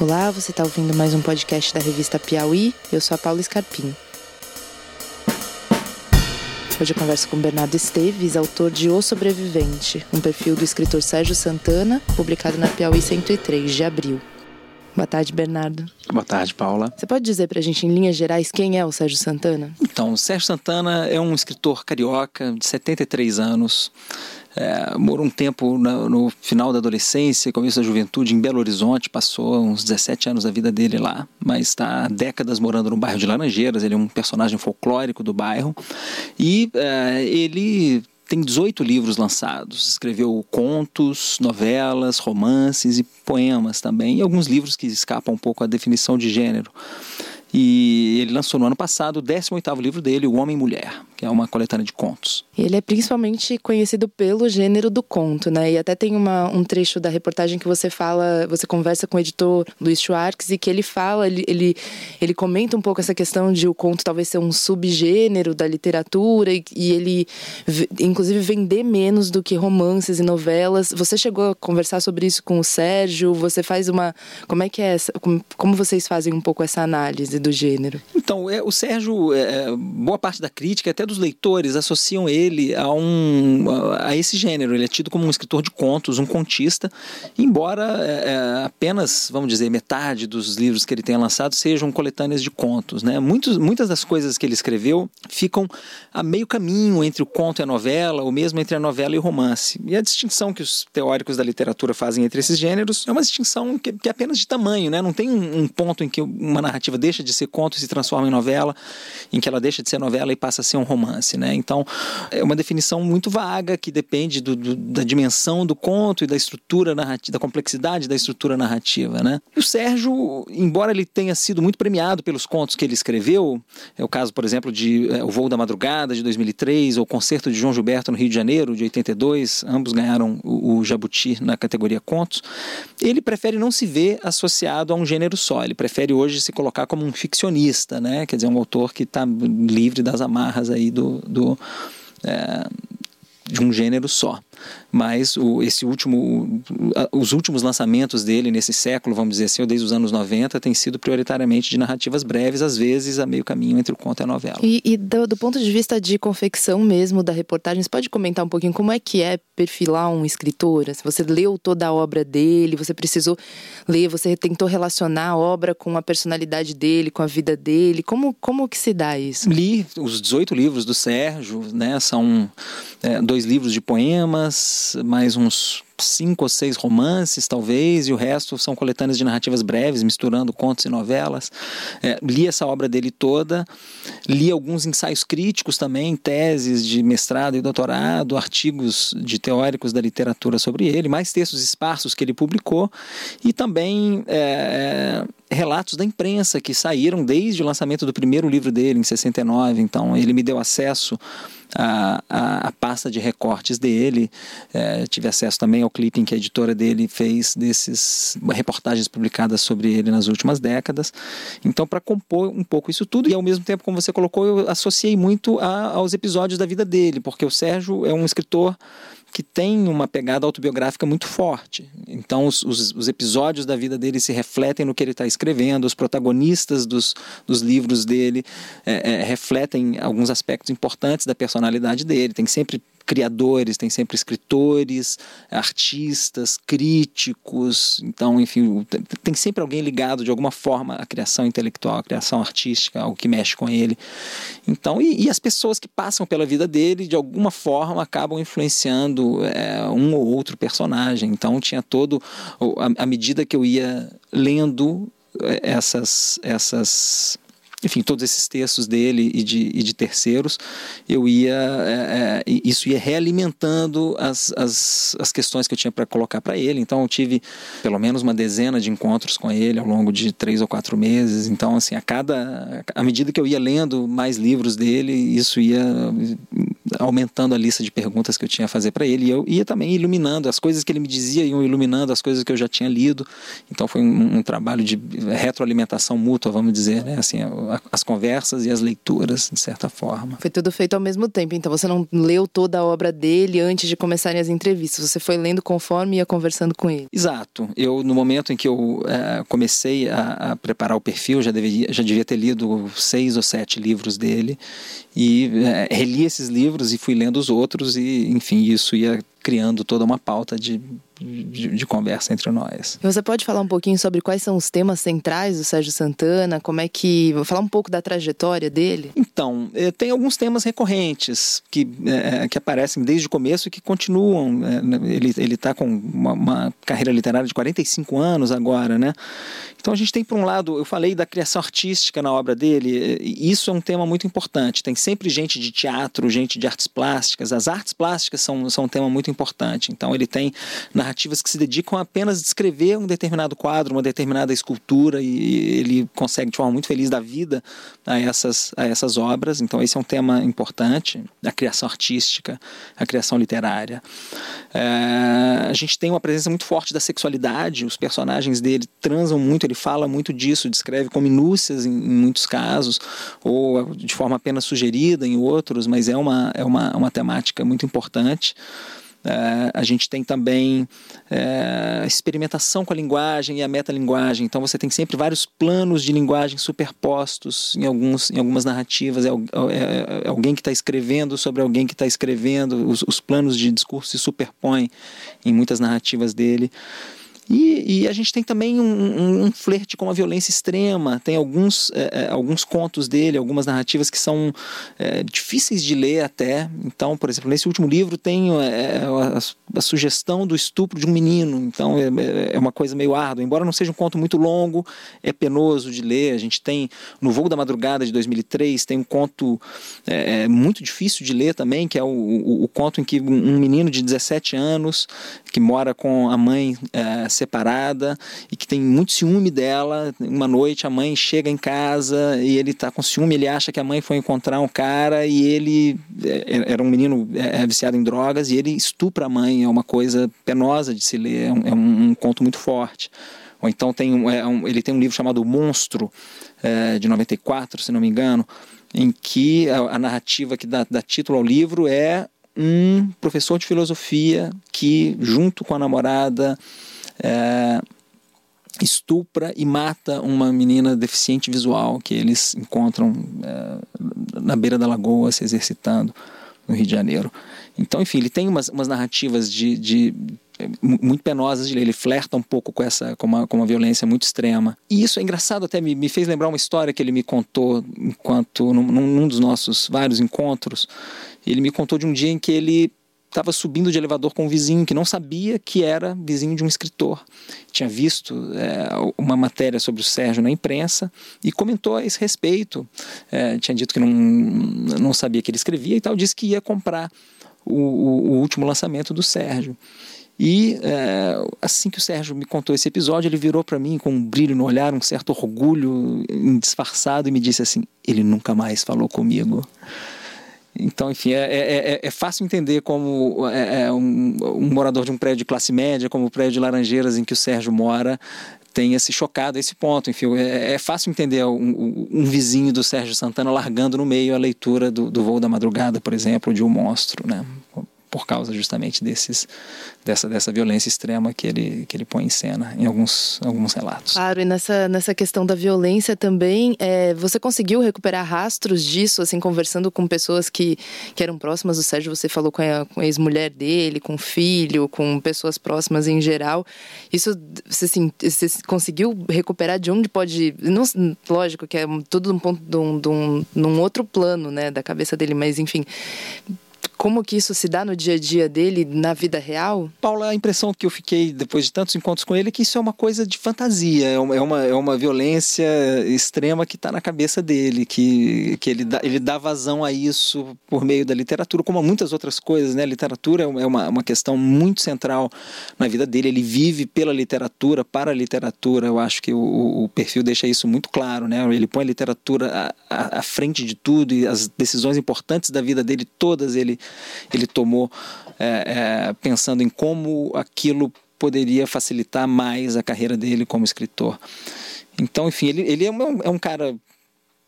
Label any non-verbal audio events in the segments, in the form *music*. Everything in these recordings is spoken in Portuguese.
Olá, você está ouvindo mais um podcast da revista Piauí. Eu sou a Paula Scarpim. Hoje eu converso com Bernardo Esteves, autor de O Sobrevivente, um perfil do escritor Sérgio Santana, publicado na Piauí 103, de abril. Boa tarde, Bernardo. Boa tarde, Paula. Você pode dizer pra gente, em linhas gerais, quem é o Sérgio Santana? Então, o Sérgio Santana é um escritor carioca de 73 anos. É, morou um tempo no, no final da adolescência, começo da juventude em Belo Horizonte, passou uns 17 anos da vida dele lá, mas está décadas morando no bairro de Laranjeiras, ele é um personagem folclórico do bairro. E é, ele tem 18 livros lançados. Escreveu contos, novelas, romances e poemas também, e alguns livros que escapam um pouco à definição de gênero. E ele lançou no ano passado o 18º livro dele, O Homem e Mulher, que é uma coletânea de contos. Ele é principalmente conhecido pelo gênero do conto, né? E até tem uma, um trecho da reportagem que você fala, você conversa com o editor Luiz Schwartz e que ele fala, ele, ele, ele comenta um pouco essa questão de o conto talvez ser um subgênero da literatura e, e ele, inclusive, vender menos do que romances e novelas. Você chegou a conversar sobre isso com o Sérgio? Você faz uma... Como é que é como vocês fazem um pouco essa análise do gênero? Então, é, o Sérgio, é, boa parte da crítica, até dos leitores, associam ele a, um, a esse gênero. Ele é tido como um escritor de contos, um contista, embora é, é, apenas, vamos dizer, metade dos livros que ele tenha lançado sejam coletâneas de contos. Né? Muitos, muitas das coisas que ele escreveu ficam a meio caminho entre o conto e a novela, ou mesmo entre a novela e o romance. E a distinção que os teóricos da literatura fazem entre esses gêneros é uma distinção que, que é apenas de tamanho, né? não tem um, um ponto em que uma narrativa deixa de ser conto se transforma em novela, em que ela deixa de ser novela e passa a ser um romance, né? Então, é uma definição muito vaga que depende do, do, da dimensão do conto e da estrutura narrativa, da complexidade da estrutura narrativa, né? E o Sérgio, embora ele tenha sido muito premiado pelos contos que ele escreveu, é o caso, por exemplo, de é, O Voo da Madrugada, de 2003, ou O Concerto de João Gilberto no Rio de Janeiro, de 82, ambos ganharam o, o Jabuti na categoria contos, ele prefere não se ver associado a um gênero só, ele prefere hoje se colocar como um ficcionista, né? Quer dizer, um autor que está livre das amarras aí do, do é, de um gênero só mas o, esse último, os últimos lançamentos dele nesse século, vamos dizer assim, ou desde os anos 90, tem sido prioritariamente de narrativas breves, às vezes a meio caminho entre o conto e a novela. E, e do, do, ponto de vista de confecção mesmo da reportagem, você pode comentar um pouquinho como é que é perfilar um escritor? Se você leu toda a obra dele, você precisou ler, você tentou relacionar a obra com a personalidade dele, com a vida dele, como, como que se dá isso? Li os 18 livros do Sérgio, né, são é, dois livros de poemas, mais uns cinco ou seis romances, talvez, e o resto são coletâneas de narrativas breves, misturando contos e novelas. É, li essa obra dele toda, li alguns ensaios críticos também, teses de mestrado e doutorado, artigos de teóricos da literatura sobre ele, mais textos esparsos que ele publicou, e também é, relatos da imprensa que saíram desde o lançamento do primeiro livro dele, em 69. Então, ele me deu acesso à, à, à pasta de recortes dele, é, tive acesso também ao clipping que a editora dele fez desses reportagens publicadas sobre ele nas últimas décadas. Então, para compor um pouco isso tudo, e ao mesmo tempo, como você colocou, eu associei muito a, aos episódios da vida dele, porque o Sérgio é um escritor que tem uma pegada autobiográfica muito forte. Então, os, os, os, episódios da vida dele se refletem no que ele está escrevendo, os protagonistas dos, dos livros dele é, é, refletem alguns aspectos importantes da personalidade dele. Tem sempre criadores, tem sempre escritores, artistas, críticos, então, enfim, tem sempre alguém ligado de alguma forma à criação intelectual, à criação artística, algo que mexe com ele. Então, e, e as pessoas que passam pela vida dele, de alguma forma, acabam influenciando é, um ou outro personagem. Então, tinha todo, à medida que eu ia lendo é, essas, essas enfim, todos esses textos dele e de, e de terceiros, eu ia, é, é, isso ia realimentando as, as, as questões que eu tinha para colocar para ele. Então, eu tive pelo menos uma dezena de encontros com ele ao longo de três ou quatro meses. Então, assim, a cada, à medida que eu ia lendo mais livros dele, isso ia aumentando a lista de perguntas que eu tinha a fazer para ele. E eu ia também iluminando as coisas que ele me dizia, iam iluminando as coisas que eu já tinha lido. Então foi um, um trabalho de retroalimentação mútua, vamos dizer, né? Assim, as conversas e as leituras, de certa forma. Foi tudo feito ao mesmo tempo. Então você não leu toda a obra dele antes de começarem as entrevistas. Você foi lendo conforme ia conversando com ele. Exato. Eu, no momento em que eu é, comecei a, a, preparar o perfil, já, deveria, já devia ter lido seis ou sete livros dele e é, reli esses livros e fui lendo os outros e enfim isso ia criando toda uma pauta de, de, de, conversa entre nós. Você pode falar um pouquinho sobre quais são os temas centrais do Sérgio Santana? Como é que. Vou falar um pouco da trajetória dele? Então, eh, tem alguns temas recorrentes que, é, que aparecem desde o começo e que continuam. É, ele está com uma, uma, carreira literária de 45 anos agora, né? Então a gente tem, por um lado, eu falei da criação artística na obra dele, isso é um tema muito importante. Tem sempre gente de teatro, gente de artes plásticas. As artes plásticas são, são um tema muito importante. Então ele tem narrativas que se dedicam a apenas descrever um determinado quadro, uma determinada escultura, e ele consegue de forma muito feliz da vida a essas, a essas obras. Então esse é um tema importante, a criação artística, a criação literária. É, a gente tem uma presença muito forte da sexualidade, os personagens dele transam muito, ele fala muito disso, descreve com minúcias em, em muitos casos, ou de forma apenas sugerida em outros, mas é uma, é uma, uma temática muito importante. É, a gente tem também é, experimentação com a linguagem e a metalinguagem. Então você tem sempre vários planos de linguagem superpostos em, alguns, em algumas narrativas. É, é, é alguém que está escrevendo sobre alguém que está escrevendo. Os, os planos de discurso se superpõem em muitas narrativas dele. E, e, a gente tem também um, um, um, flerte com a violência extrema. Tem alguns, é, é, alguns contos dele, algumas narrativas que são é, difíceis de ler até. Então, por exemplo, nesse último livro tem é, a, a, sugestão do estupro de um menino. Então, é, é, é, uma coisa meio árdua. Embora não seja um conto muito longo, é penoso de ler. A gente tem, no Voo da Madrugada de 2003, tem um conto muito difícil de ler também, que é o, o, o, conto em que um menino de 17 anos, que mora com a mãe separada e que tem muito ciúme dela. Uma noite a mãe chega em casa e ele está com ciúme, ele acha que a mãe foi encontrar um cara e ele é, era um menino é, viciado em drogas e ele estupra a mãe. É uma coisa penosa de se ler, é um, é um conto muito forte. Ou então tem um, é um, ele tem um livro chamado Monstro, é, de 94, se não me engano, em que a, a narrativa que dá, dá título ao livro é um professor de filosofia que, junto com a namorada, é, estupra e mata uma menina deficiente visual que eles encontram é, na beira da lagoa se exercitando no Rio de Janeiro. Então, enfim, ele tem umas, umas narrativas de, de muito penosas de ler. Ele flerta um pouco com essa com uma, com uma violência muito extrema. E isso é engraçado até me, me fez lembrar uma história que ele me contou enquanto num, num dos nossos vários encontros. Ele me contou de um dia em que ele estava subindo de elevador com um vizinho que não sabia que era vizinho de um escritor. Tinha visto é, uma matéria sobre o Sérgio na imprensa e comentou a esse respeito. É, tinha dito que não, não sabia que ele escrevia e tal, disse que ia comprar o, o, último lançamento do Sérgio. E é, assim que o Sérgio me contou esse episódio, ele virou para mim com um brilho no olhar, um certo orgulho disfarçado e me disse assim: ele nunca mais falou comigo. Então, enfim, é, é, é, é fácil entender como é, é, um, um, morador de um prédio de classe média, como o prédio de Laranjeiras em que o Sérgio mora, tenha se chocado a esse ponto. Enfim, é, é fácil entender um, um, vizinho do Sérgio Santana largando no meio a leitura do, do Voo da Madrugada, por exemplo, de Um Monstro, né? Por causa justamente desses, dessa, dessa violência extrema que ele, que ele põe em cena em alguns, alguns relatos. Claro, e nessa, nessa questão da violência também, é, você conseguiu recuperar rastros disso, assim, conversando com pessoas que, que eram próximas do Sérgio, você falou com a, com a ex-mulher dele, com o filho, com pessoas próximas em geral. Isso, você, assim, você conseguiu recuperar de onde pode... Não, lógico que é tudo um ponto de um, de um, num outro plano, né, da cabeça dele, mas enfim como que isso se dá no dia a dia dele, na vida real? Paula, a impressão que eu fiquei depois de tantos encontros com ele é que isso é uma coisa de fantasia, é uma, é uma, é uma violência extrema que está na cabeça dele, que, que ele, dá, ele dá vazão a isso por meio da literatura, como muitas outras coisas, né? A literatura é uma, uma questão muito central na vida dele, ele vive pela literatura, para a literatura, eu acho que o, o perfil deixa isso muito claro, né? Ele põe a literatura à, à frente de tudo e as decisões importantes da vida dele, todas ele ele tomou é, é, pensando em como aquilo poderia facilitar mais a carreira dele como escritor. Então, enfim, ele, ele é, um, é um cara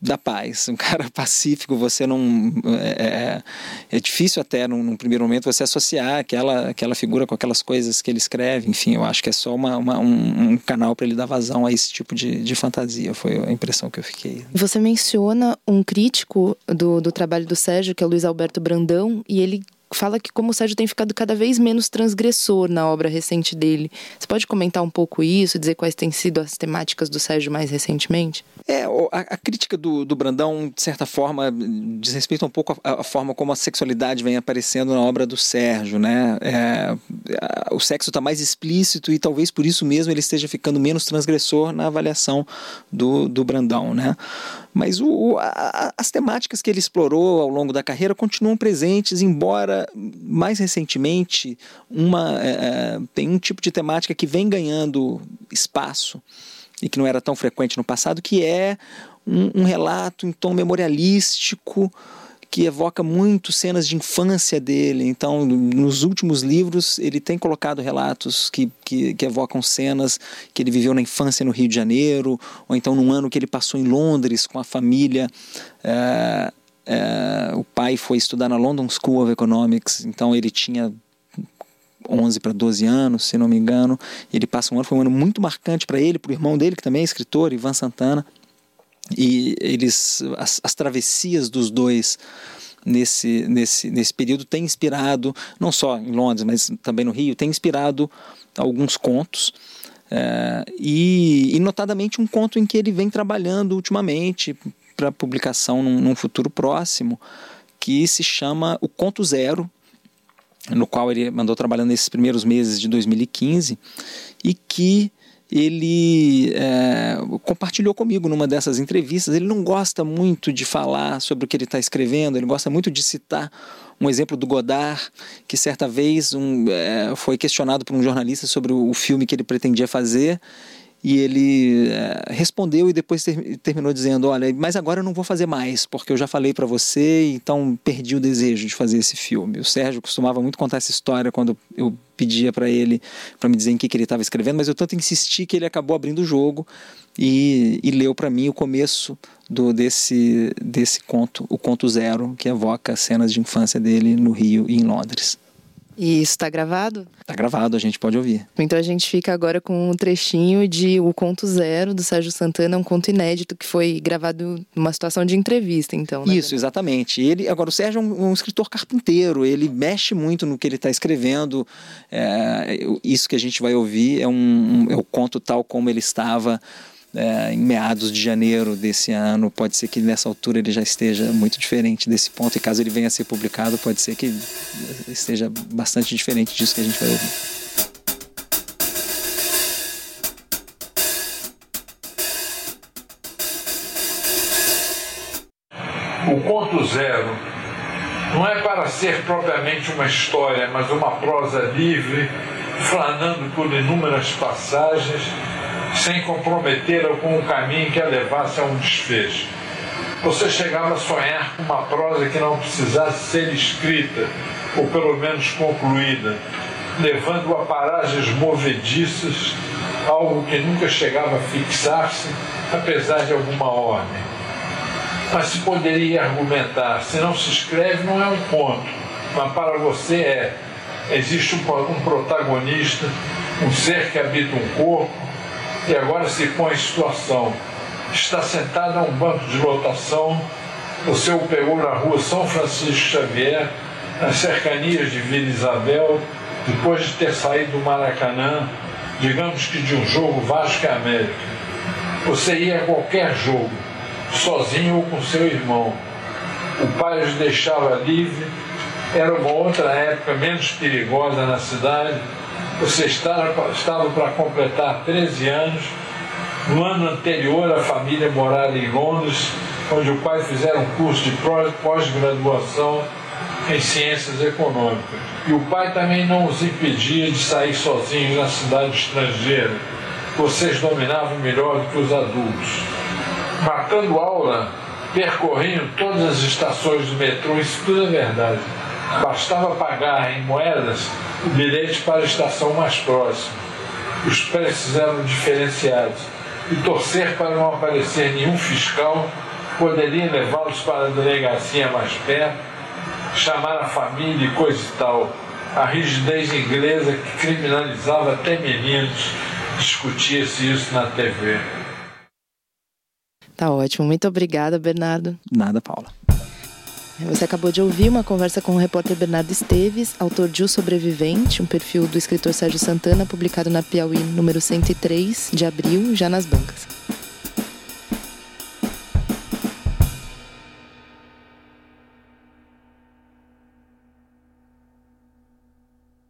da paz, um cara *laughs* pacífico, você não. É, é, é difícil até num, num, primeiro momento você associar aquela, aquela figura com aquelas coisas que ele escreve, enfim, eu acho que é só uma, uma um, um, canal para ele dar vazão a esse tipo de, de fantasia, foi a impressão que eu fiquei. Você menciona um crítico do, do trabalho do Sérgio, que é o Luiz Alberto Brandão, e ele fala que como o Sérgio tem ficado cada vez menos transgressor na obra recente dele. Você pode comentar um pouco isso, dizer quais têm sido as temáticas do Sérgio mais recentemente? É, a, a crítica do, do, Brandão, de certa forma, diz respeito um pouco à, forma como a sexualidade vem aparecendo na obra do Sérgio, né? É, a, o sexo está mais explícito e talvez por isso mesmo ele esteja ficando menos transgressor na avaliação do, do Brandão, né? Mas o, a, as temáticas que ele explorou ao longo da carreira continuam presentes, embora mais recentemente uma, é, é, tem um tipo de temática que vem ganhando espaço e que não era tão frequente no passado, que é um, um relato em tom memorialístico que evoca muito cenas de infância dele. Então, nos últimos livros, ele tem colocado relatos que, que, que, evocam cenas que ele viveu na infância no Rio de Janeiro, ou então num ano que ele passou em Londres com a família. É, é, o pai foi estudar na London School of Economics, então ele tinha 11 para 12 anos, se não me engano. Ele passa um ano, foi um ano muito marcante para ele, para o irmão dele, que também é escritor, Ivan Santana e eles as, as travessias dos dois nesse, nesse, nesse período tem inspirado, não só em Londres, mas também no Rio, tem inspirado alguns contos. É, e, e, notadamente um conto em que ele vem trabalhando ultimamente para publicação num, num, futuro próximo, que se chama O Conto Zero, no qual ele mandou trabalhando nesses primeiros meses de 2015, e que ele é, compartilhou comigo numa dessas entrevistas. Ele não gosta muito de falar sobre o que ele está escrevendo, ele gosta muito de citar um exemplo do Godard, que certa vez um, é, foi questionado por um jornalista sobre o, o filme que ele pretendia fazer e ele é, respondeu e depois ter, terminou dizendo: Olha, mas agora eu não vou fazer mais, porque eu já falei para você, então perdi o desejo de fazer esse filme. O Sérgio costumava muito contar essa história quando eu pedia para ele para me dizer em que, que ele estava escrevendo, mas eu tanto insisti que ele acabou abrindo o jogo e, e leu para mim o começo do desse, desse conto, o Conto Zero, que evoca cenas de infância dele no Rio e em Londres. E isso está gravado? Está gravado, a gente pode ouvir. Então a gente fica agora com um trechinho de O Conto Zero, do Sérgio Santana, um conto inédito que foi gravado numa situação de entrevista, então. Né? Isso, exatamente. Ele, agora, o Sérgio é um, um, escritor carpinteiro, ele mexe muito no que ele está escrevendo. É, isso que a gente vai ouvir é, um, um, é o conto tal como ele estava é, em meados de janeiro desse ano. Pode ser que nessa altura ele já esteja muito diferente desse ponto, e caso ele venha a ser publicado, pode ser que esteja bastante diferente disso que a gente vai ouvir. O conto zero não é para ser propriamente uma história, mas uma prosa livre, flanando por inúmeras passagens sem comprometer algum caminho que a levasse a um desfecho. Você chegava a sonhar com uma prosa que não precisasse ser escrita, ou pelo menos concluída, levando a paragens movediças, algo que nunca chegava a fixar-se, apesar de alguma ordem. Mas se poderia argumentar, se não se escreve, não é um conto, mas para você é. Existe um, um protagonista, um ser que habita um corpo, e agora se põe em situação. Está sentado a um banco de lotação, o seu pegou na rua São Francisco Xavier, nas cercanias de Vila Isabel, depois de ter saído do Maracanã, digamos que de um jogo Vasco e América. Você ia a qualquer jogo, sozinho ou com seu irmão. O pai os deixava livre Era uma outra época menos perigosa na cidade. Você estava, para completar 13 anos. No ano anterior, a família morava em Londres, onde o pai fizera um curso de pós-graduação em ciências econômicas. E o pai também não os impedia de sair sozinhos na cidade estrangeira. Vocês dominavam melhor do que os adultos. Matando aula, percorriam todas as estações do metrô, isso tudo é verdade. Bastava pagar em moedas o bilhete para a estação mais próxima. Os preços eram diferenciados e torcer para não aparecer nenhum fiscal poderia levá-los para a delegacia mais perto, chamar a família e coisa e tal. A rigidez inglesa que criminalizava até meninos discutia-se isso na TV. Tá ótimo. Muito obrigada, Bernardo. Nada, Paula. Você acabou de ouvir uma conversa com o repórter Bernardo Esteves, autor de O Sobrevivente, um perfil do escritor Sérgio Santana, publicado na Piauí número 103, de abril, já nas bancas.